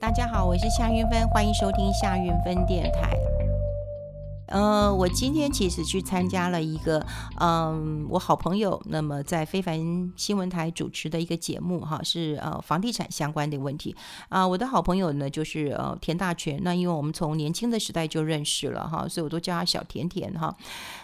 大家好，我是夏云芬，欢迎收听夏云芬电台。呃，我今天其实去参加了一个，嗯，我好朋友那么在非凡新闻台主持的一个节目，哈，是呃房地产相关的问题啊。我的好朋友呢，就是呃田大全，那因为我们从年轻的时代就认识了哈，所以我都叫他小甜甜哈。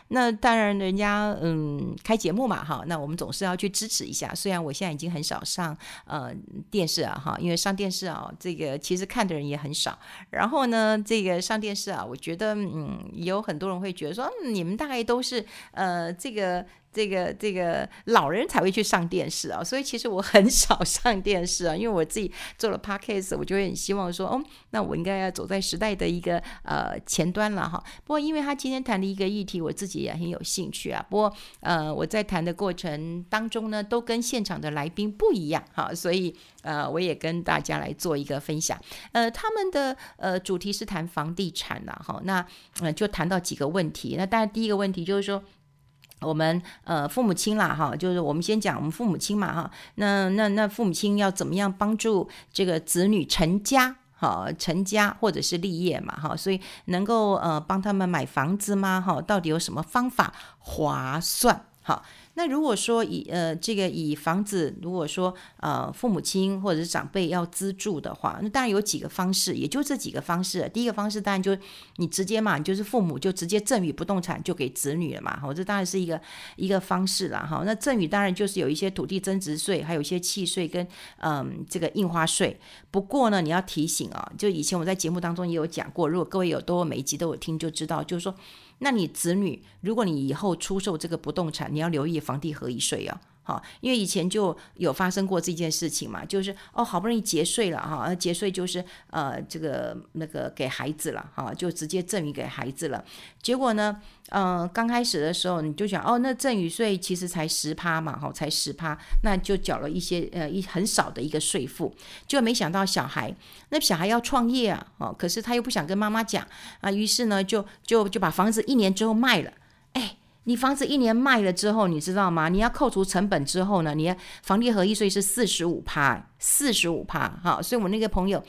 那当然，人家嗯开节目嘛哈，那我们总是要去支持一下。虽然我现在已经很少上呃电视啊哈，因为上电视啊，这个其实看的人也很少。然后呢，这个上电视啊，我觉得嗯有。很多人会觉得说，你们大概都是呃，这个。这个这个老人才会去上电视啊，所以其实我很少 上电视啊，因为我自己做了 podcast，我就会很希望说，哦，那我应该要走在时代的一个呃前端了哈。不过，因为他今天谈的一个议题，我自己也很有兴趣啊。不过，呃，我在谈的过程当中呢，都跟现场的来宾不一样哈，所以呃，我也跟大家来做一个分享。呃，他们的呃主题是谈房地产呐，哈，那嗯、呃，就谈到几个问题。那当然，第一个问题就是说。我们呃父母亲啦哈，就是我们先讲我们父母亲嘛哈，那那那父母亲要怎么样帮助这个子女成家哈，成家或者是立业嘛哈，所以能够呃帮他们买房子吗哈？到底有什么方法划算哈？那如果说以呃这个以房子，如果说呃父母亲或者是长辈要资助的话，那当然有几个方式，也就这几个方式。第一个方式当然就你直接嘛，你就是父母就直接赠与不动产就给子女了嘛，好，这当然是一个一个方式了哈。那赠与当然就是有一些土地增值税，还有一些契税跟嗯、这个印花税。不过呢，你要提醒啊，就以前我在节目当中也有讲过，如果各位有都每一集都有听就知道，就是说。那你子女，如果你以后出售这个不动产，你要留意房地合一税啊。好，因为以前就有发生过这件事情嘛，就是哦，好不容易节税了哈，节税就是呃这个那个给孩子了哈，就直接赠与给孩子了。结果呢，呃，刚开始的时候你就想哦，那赠与税其实才十趴嘛，哈，才十趴，那就缴了一些呃一很少的一个税负，就没想到小孩，那小孩要创业啊，哦，可是他又不想跟妈妈讲啊，于是呢就就就把房子一年之后卖了，你房子一年卖了之后，你知道吗？你要扣除成本之后呢，你要房地合一税是四十五趴，四十五趴哈。所以我那个朋友，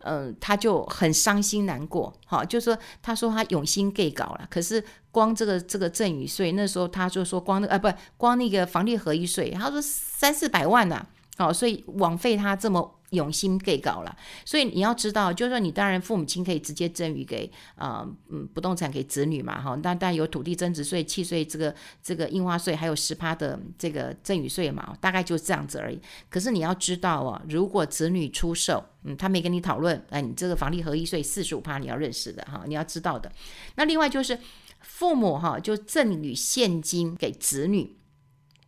嗯、他就很伤心难过，哈，就说他说他用心给搞了，可是光这个这个赠与税，那时候他就说光那啊不光那个房地合一税，他说三四百万呐、好，所以枉费他这么。用心给搞了，所以你要知道，就是说你当然父母亲可以直接赠与给啊嗯不动产给子女嘛哈，但但有土地增值税、契税这个这个印花税，还有十趴的这个赠与税嘛，大概就是这样子而已。可是你要知道哦，如果子女出售，嗯，他没跟你讨论，哎，你这个房地合一税四十五趴你要认识的哈，你要知道的。那另外就是父母哈，就赠与现金给子女。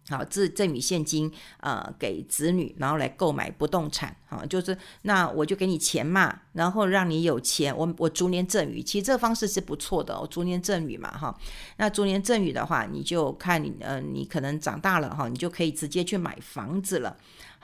好，赠赠与现金，呃，给子女，然后来购买不动产，好，就是那我就给你钱嘛，然后让你有钱，我我逐年赠与，其实这个方式是不错的，我，逐年赠与嘛，哈，那逐年赠与的话，你就看你，呃，你可能长大了哈，你就可以直接去买房子了。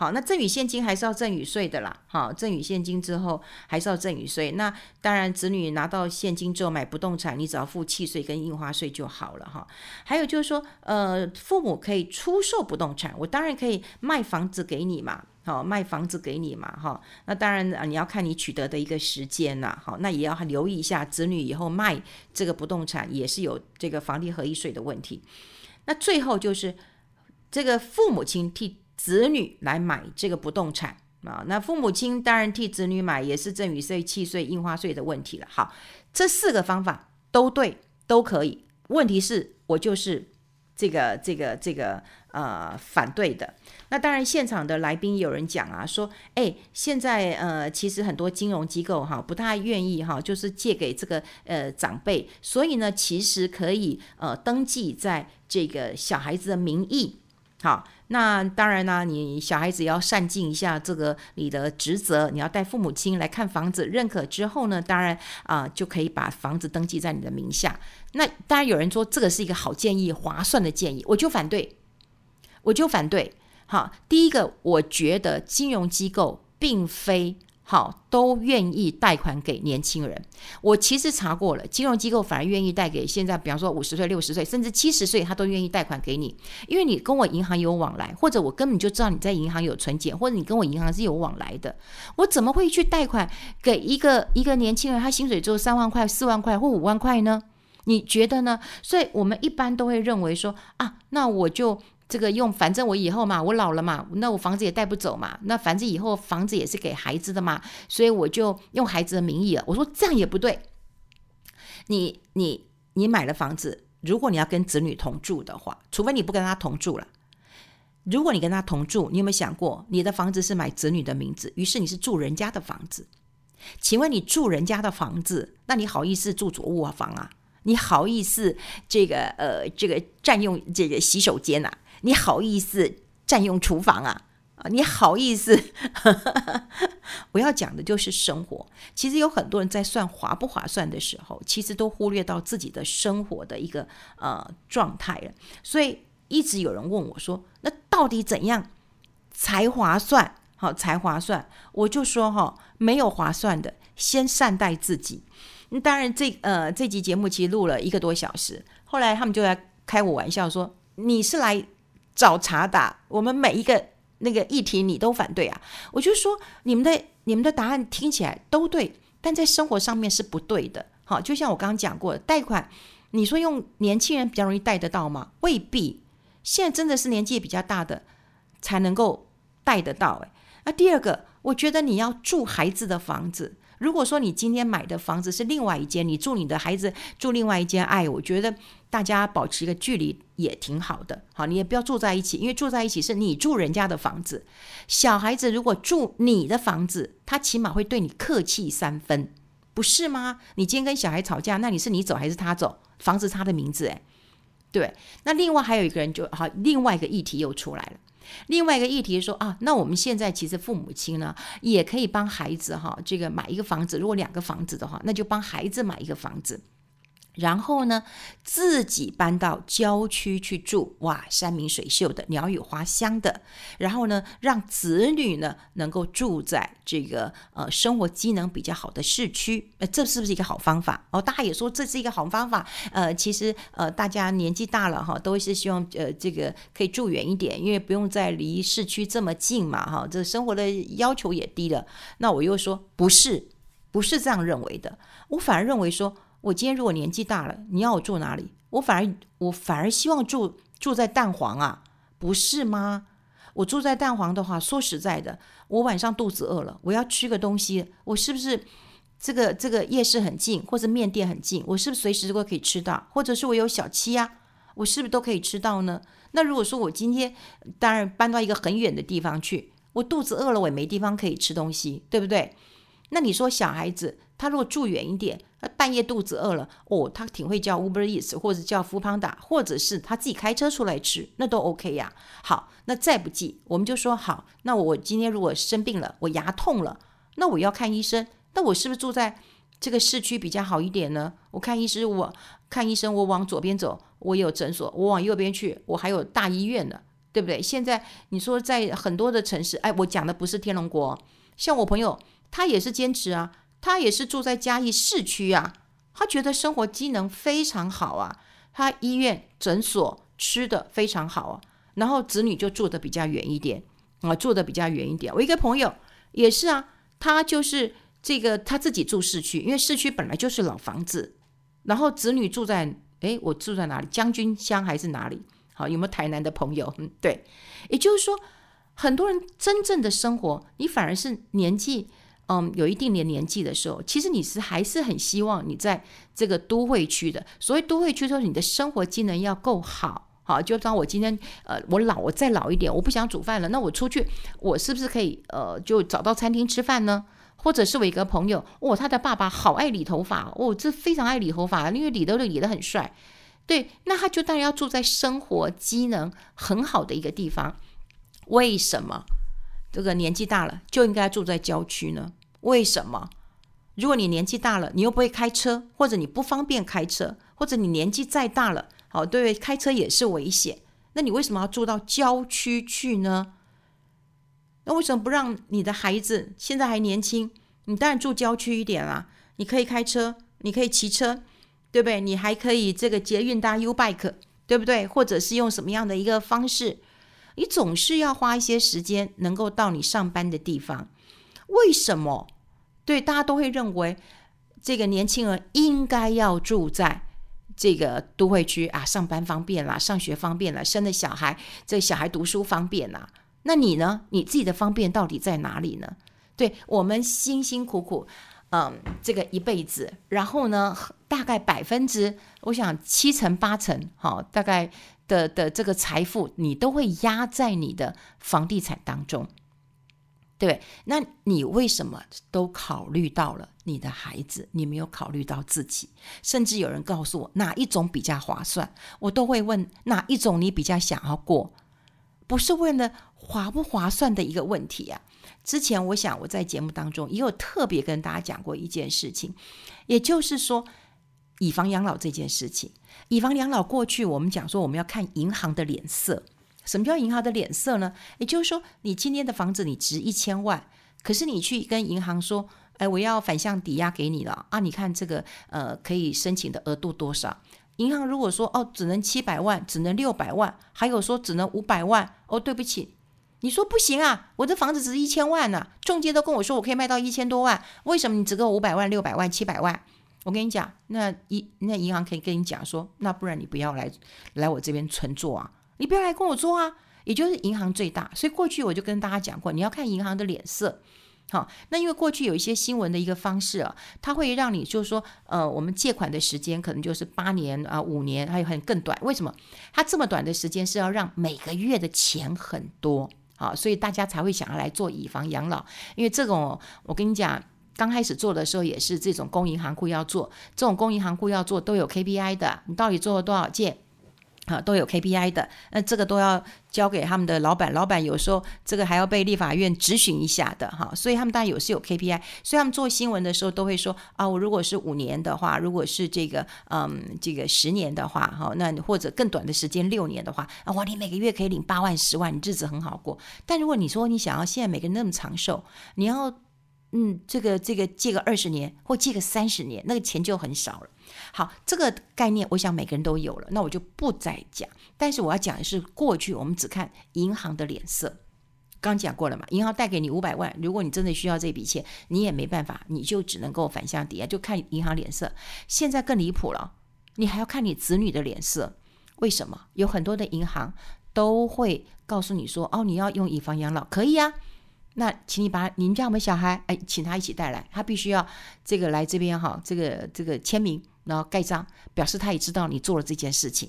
好，那赠与现金还是要赠与税的啦。好，赠与现金之后还是要赠与税。那当然，子女拿到现金之后买不动产，你只要付契税跟印花税就好了哈。还有就是说，呃，父母可以出售不动产，我当然可以卖房子给你嘛。好，卖房子给你嘛。哈，那当然啊，你要看你取得的一个时间呐。好，那也要留意一下，子女以后卖这个不动产也是有这个房地合一税的问题。那最后就是这个父母亲替。子女来买这个不动产啊，那父母亲当然替子女买，也是赠与税、契税、印花税的问题了。好，这四个方法都对，都可以。问题是，我就是这个、这个、这个呃反对的。那当然，现场的来宾有人讲啊，说，哎，现在呃，其实很多金融机构哈不太愿意哈，就是借给这个呃长辈，所以呢，其实可以呃登记在这个小孩子的名义，好。那当然呢，你小孩子要善尽一下这个你的职责，你要带父母亲来看房子，认可之后呢，当然啊、就可以把房子登记在你的名下。那当然有人说这个是一个好建议、划算的建议，我就反对，我就反对。好，第一个，我觉得金融机构并非好，都愿意贷款给年轻人。我其实查过了，金融机构反而愿意贷给现在，比方说五十岁、六十岁，甚至七十岁，他都愿意贷款给你，因为你跟我银行有往来，或者我根本就知道你在银行有存钱，或者你跟我银行是有往来的。我怎么会去贷款给一个一个年轻人？他薪水只有三万块、四万块或五万块呢？你觉得呢？所以我们一般都会认为说啊，那我就。这个用，反正我以后嘛，我老了嘛，那我房子也带不走嘛，那反正以后房子也是给孩子的嘛，所以我就用孩子的名义了。我说这样也不对，你你你买了房子，如果你要跟子女同住的话，除非你不跟他同住了，如果你跟他同住，你有没有想过，你的房子是买子女的名字，于是你是住人家的房子？请问你住人家的房子，那你好意思住主卧房啊？你好意思这个呃这个占用这个洗手间啊？你好意思占用厨房啊？啊，你好意思？我要讲的就是生活。其实有很多人在算划不划算的时候，其实都忽略到自己的生活的一个呃状态了。所以一直有人问我说：“那到底怎样才划算？好，才划算？”我就说：“哈，没有划算的，先善待自己。”当然这，这呃这集节目其实录了一个多小时，后来他们就在开我玩笑说：“你是来。”找茬打，我们每一个那个议题你都反对啊？我就说你们的你们的答案听起来都对，但在生活上面是不对的。好，就像我刚刚讲过的，贷款，你说用年轻人比较容易贷得到吗？未必，现在真的是年纪比较大的才能够贷得到。诶，那第二个，我觉得你要住孩子的房子。如果说你今天买的房子是另外一间，你住你的孩子住另外一间，哎，我觉得大家保持一个距离也挺好的。好，你也不要住在一起，因为住在一起是你住人家的房子。小孩子如果住你的房子，他起码会对你客气三分，不是吗？你今天跟小孩吵架，那你是你走还是他走？房子他的名字，哎，对。那另外还有一个人就好，另外一个议题又出来了。另外一个议题说啊，那我们现在其实父母亲呢，也可以帮孩子哈，这个买一个房子。如果两个房子的话，那就帮孩子买一个房子。然后呢，自己搬到郊区去住，哇，山明水秀的，鸟语花香的。然后呢，让子女呢能够住在这个呃生活机能比较好的市区，呃，这是不是一个好方法？哦，大家也说这是一个好方法。呃，其实呃，大家年纪大了哈，都是希望呃这个可以住远一点，因为不用再离市区这么近嘛，哈，这生活的要求也低了。那我又说不是，不是这样认为的，我反而认为说。我今天如果年纪大了，你要我住哪里？我反而我反而希望住住在蛋黄啊，不是吗？我住在蛋黄的话，说实在的，我晚上肚子饿了，我要吃个东西，我是不是这个这个夜市很近，或者面店很近，我是不是随时都可以吃到？或者是我有小七呀，我是不是都可以吃到呢？那如果说我今天当然搬到一个很远的地方去，我肚子饿了，我也没地方可以吃东西，对不对？那你说小孩子他如果住远一点，他半夜肚子饿了，哦，他挺会叫 Uber Eats 或者叫 f o o p a n d a 或者是他自己开车出来吃，那都 OK 呀。好，那再不济，我们就说好，那我今天如果生病了，我牙痛了，那我要看医生，那我是不是住在这个市区比较好一点呢？我看医师，我看医生，我往左边走，我有诊所；我往右边去，我还有大医院呢，对不对？现在你说在很多的城市，哎，我讲的不是天龙国，像我朋友，他也是坚持啊。他也是住在嘉义市区啊，他觉得生活机能非常好啊，他医院、诊所吃的非常好啊，然后子女就住的比较远一点啊，住的比较远一点。我一个朋友也是啊，他就是这个他自己住市区，因为市区本来就是老房子，然后子女住在，诶，我住在哪里？将军乡还是哪里？好，有没有台南的朋友？嗯，对，也就是说，很多人真正的生活，你反而是年纪。嗯，有一定的年纪的时候，其实你是还是很希望你在这个都会区的。所谓都会区，就是你的生活机能要够好，好。就当我今天呃，我老，我再老一点，我不想煮饭了，那我出去，我是不是可以呃，就找到餐厅吃饭呢？或者是我一个朋友，哦，他的爸爸好爱理头发，哦，这非常爱理头发，因为理都理得很帅，对，那他就当然要住在生活机能很好的一个地方。为什么这个年纪大了就应该住在郊区呢？为什么？如果你年纪大了，你又不会开车，或者你不方便开车，或者你年纪再大了，好，对，开车也是危险。那你为什么要住到郊区去呢？那为什么不让你的孩子现在还年轻？你当然住郊区一点啦，你可以开车，你可以骑车，对不对？你还可以这个捷运搭 U bike，对不对？或者是用什么样的一个方式？你总是要花一些时间能够到你上班的地方。为什么？对，大家都会认为这个年轻人应该要住在这个都会区啊，上班方便啦，上学方便啦，生了小孩，这小孩读书方便啦。那你呢？你自己的方便到底在哪里呢？对，我们辛辛苦苦，嗯，这个一辈子，然后呢，大概百分之，我想七成八成，好，大概的的这个财富，你都会压在你的房地产当中。对，那你为什么都考虑到了你的孩子，你没有考虑到自己？甚至有人告诉我哪一种比较划算，我都会问哪一种你比较想要过，不是为了划不划算的一个问题啊。之前我想我在节目当中也有特别跟大家讲过一件事情，也就是说以房养老这件事情。以房养老过去我们讲说我们要看银行的脸色。什么叫银行的脸色呢？也就是说，你今天的房子你值一千万，可是你去跟银行说，哎，我要反向抵押给你了啊！你看这个呃，可以申请的额度多少？银行如果说哦，只能七百万，只能六百万，还有说只能五百万，哦，对不起，你说不行啊！我的房子值一千万呢，中介都跟我说我可以卖到一千多万，为什么你只给我五百万、六百万、七百万？我跟你讲，那一那银行可以跟你讲说，那不然你不要来来我这边存做啊。你不要来跟我做啊！也就是银行最大，所以过去我就跟大家讲过，你要看银行的脸色。好，那因为过去有一些新闻的一个方式啊，它会让你就是说，呃，我们借款的时间可能就是八年啊、五年，还有很更短。为什么？它这么短的时间是要让每个月的钱很多啊，所以大家才会想要来做以房养老。因为这种，我跟你讲，刚开始做的时候也是这种公银行库要做，这种公银行库要做都有 KPI 的，你到底做了多少件？啊，都有 KPI 的，那这个都要交给他们的老板，老板有时候这个还要被立法院质询一下的哈，所以他们当然有是有 KPI，所以他们做新闻的时候都会说啊，我如果是五年的话，如果是这个嗯这个十年的话哈，那或者更短的时间六年的话，啊哇，你每个月可以领八万十万，你日子很好过。但如果你说你想要现在每个人那么长寿，你要嗯这个这个借个二十年或借个三十年，那个钱就很少了。好，这个概念我想每个人都有了，那我就不再讲。但是我要讲的是，过去我们只看银行的脸色，刚讲过了嘛。银行贷给你五百万，如果你真的需要这笔钱，你也没办法，你就只能够反向抵押，就看银行脸色。现在更离谱了，你还要看你子女的脸色。为什么？有很多的银行都会告诉你说，哦，你要用以房养老，可以啊。那请你把您家我们小孩？哎，请他一起带来，他必须要这个来这边哈，这个这个签名。然后盖章，表示他也知道你做了这件事情。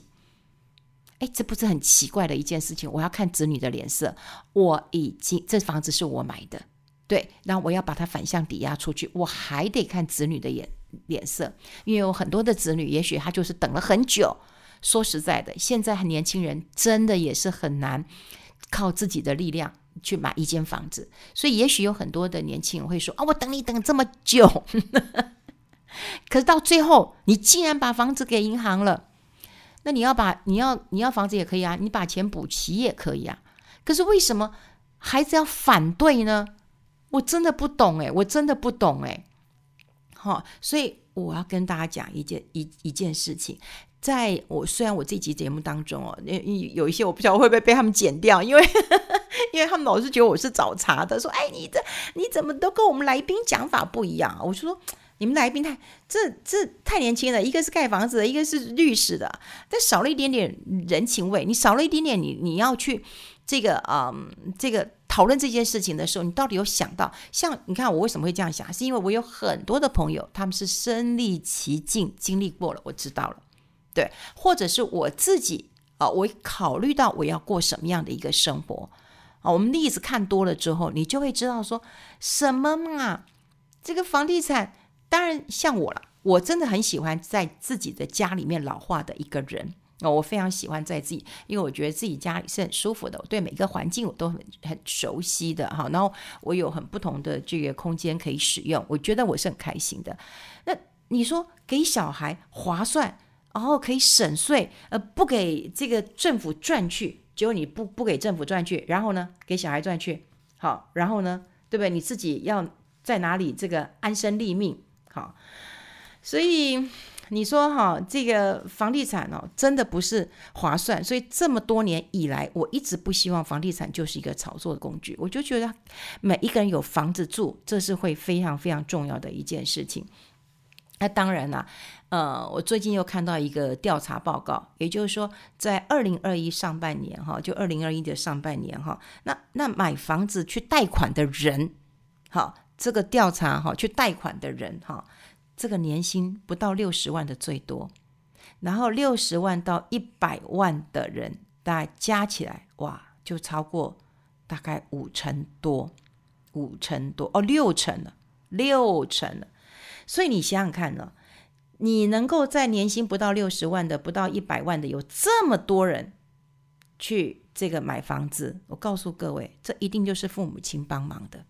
哎，这不是很奇怪的一件事情？我要看子女的脸色。我已经这房子是我买的，对，然后我要把它反向抵押出去，我还得看子女的眼脸色，因为有很多的子女，也许他就是等了很久。说实在的，现在很年轻人真的也是很难靠自己的力量去买一间房子，所以也许有很多的年轻人会说：“啊，我等你等这么久。”可是到最后，你既然把房子给银行了，那你要把你要你要房子也可以啊，你把钱补齐也可以啊。可是为什么孩子要反对呢？我真的不懂哎，我真的不懂哎。好，所以我要跟大家讲一件一一件事情，在我虽然我这集节目当中哦，有一些我不晓得会不会被他们剪掉，因为因为他们老是觉得我是找茬的，说哎，你这你怎么都跟我们来宾讲法不一样？我就说。你们来宾太这这太年轻了，一个是盖房子的，一个是律师的，但少了一点点人情味。你少了一点点，你你要去这个嗯这个讨论这件事情的时候，你到底有想到？像你看我为什么会这样想，是因为我有很多的朋友，他们是身历其境，经历过了，我知道了，对，或者是我自己啊，我考虑到我要过什么样的一个生活啊，我们例子看多了之后，你就会知道说什么嘛，这个房地产。当然，像我了，我真的很喜欢在自己的家里面老化的一个人哦。我非常喜欢在自己，因为我觉得自己家里是很舒服的，我对每个环境我都很很熟悉的哈。然后我有很不同的这个空间可以使用，我觉得我是很开心的。那你说给小孩划算，然后可以省税，呃，不给这个政府赚去，结果你不不给政府赚去，然后呢，给小孩赚去。好，然后呢，对不对？你自己要在哪里这个安身立命？好，所以。你说哈，这个房地产哦，真的不是划算。所以这么多年以来，我一直不希望房地产就是一个炒作的工具。我就觉得每一个人有房子住，这是会非常非常重要的一件事情。那当然啦，呃，我最近又看到一个调查报告，也就是说，在二零二一上半年哈，就二零二一的上半年哈，那那买房子去贷款的人，好，这个调查哈，去贷款的人哈。这个年薪不到六十万的最多，然后六十万到一百万的人，大概加起来，哇，就超过大概五成多，五成多哦，六成了，六成了。所以你想想看呢，你能够在年薪不到六十万的、不到一百万的，有这么多人去这个买房子，我告诉各位，这一定就是父母亲帮忙的，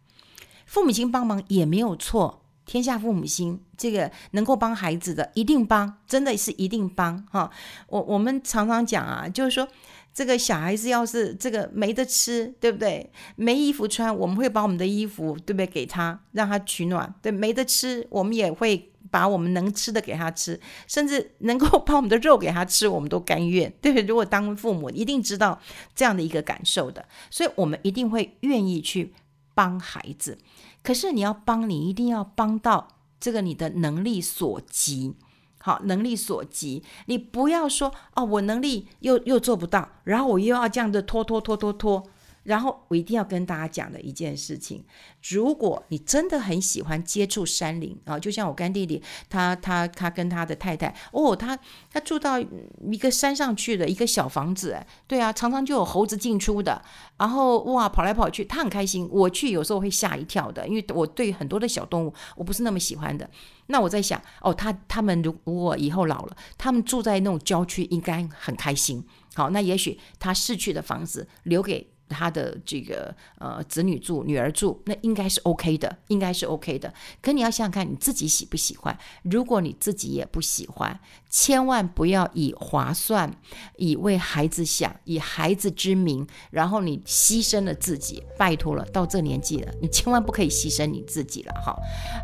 父母亲帮忙也没有错。天下父母心，这个能够帮孩子的一定帮，真的是一定帮哈。我我们常常讲啊，就是说这个小孩子要是这个没得吃，对不对？没衣服穿，我们会把我们的衣服，对不对？给他，让他取暖。对，没得吃，我们也会把我们能吃的给他吃，甚至能够把我们的肉给他吃，我们都甘愿。对 不对？如果当父母，一定知道这样的一个感受的，所以我们一定会愿意去帮孩子。可是你要帮，你一定要帮到这个你的能力所及，好，能力所及，你不要说哦，我能力又又做不到，然后我又要这样的拖拖拖拖拖。然后我一定要跟大家讲的一件事情，如果你真的很喜欢接触山林啊，就像我干弟弟，他他他跟他的太太，哦，他他住到一个山上去的一个小房子，对啊，常常就有猴子进出的，然后哇跑来跑去，他很开心。我去有时候会吓一跳的，因为我对很多的小动物我不是那么喜欢的。那我在想，哦，他他们如果以后老了，他们住在那种郊区应该很开心。好，那也许他逝去的房子留给。他的这个呃子女住、女儿住，那应该是 OK 的，应该是 OK 的。可你要想想看，你自己喜不喜欢？如果你自己也不喜欢，千万不要以划算、以为孩子想、以孩子之名，然后你牺牲了自己。拜托了，到这年纪了，你千万不可以牺牲你自己了。哈，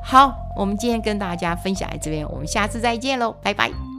好，我们今天跟大家分享在这边，我们下次再见喽，拜拜。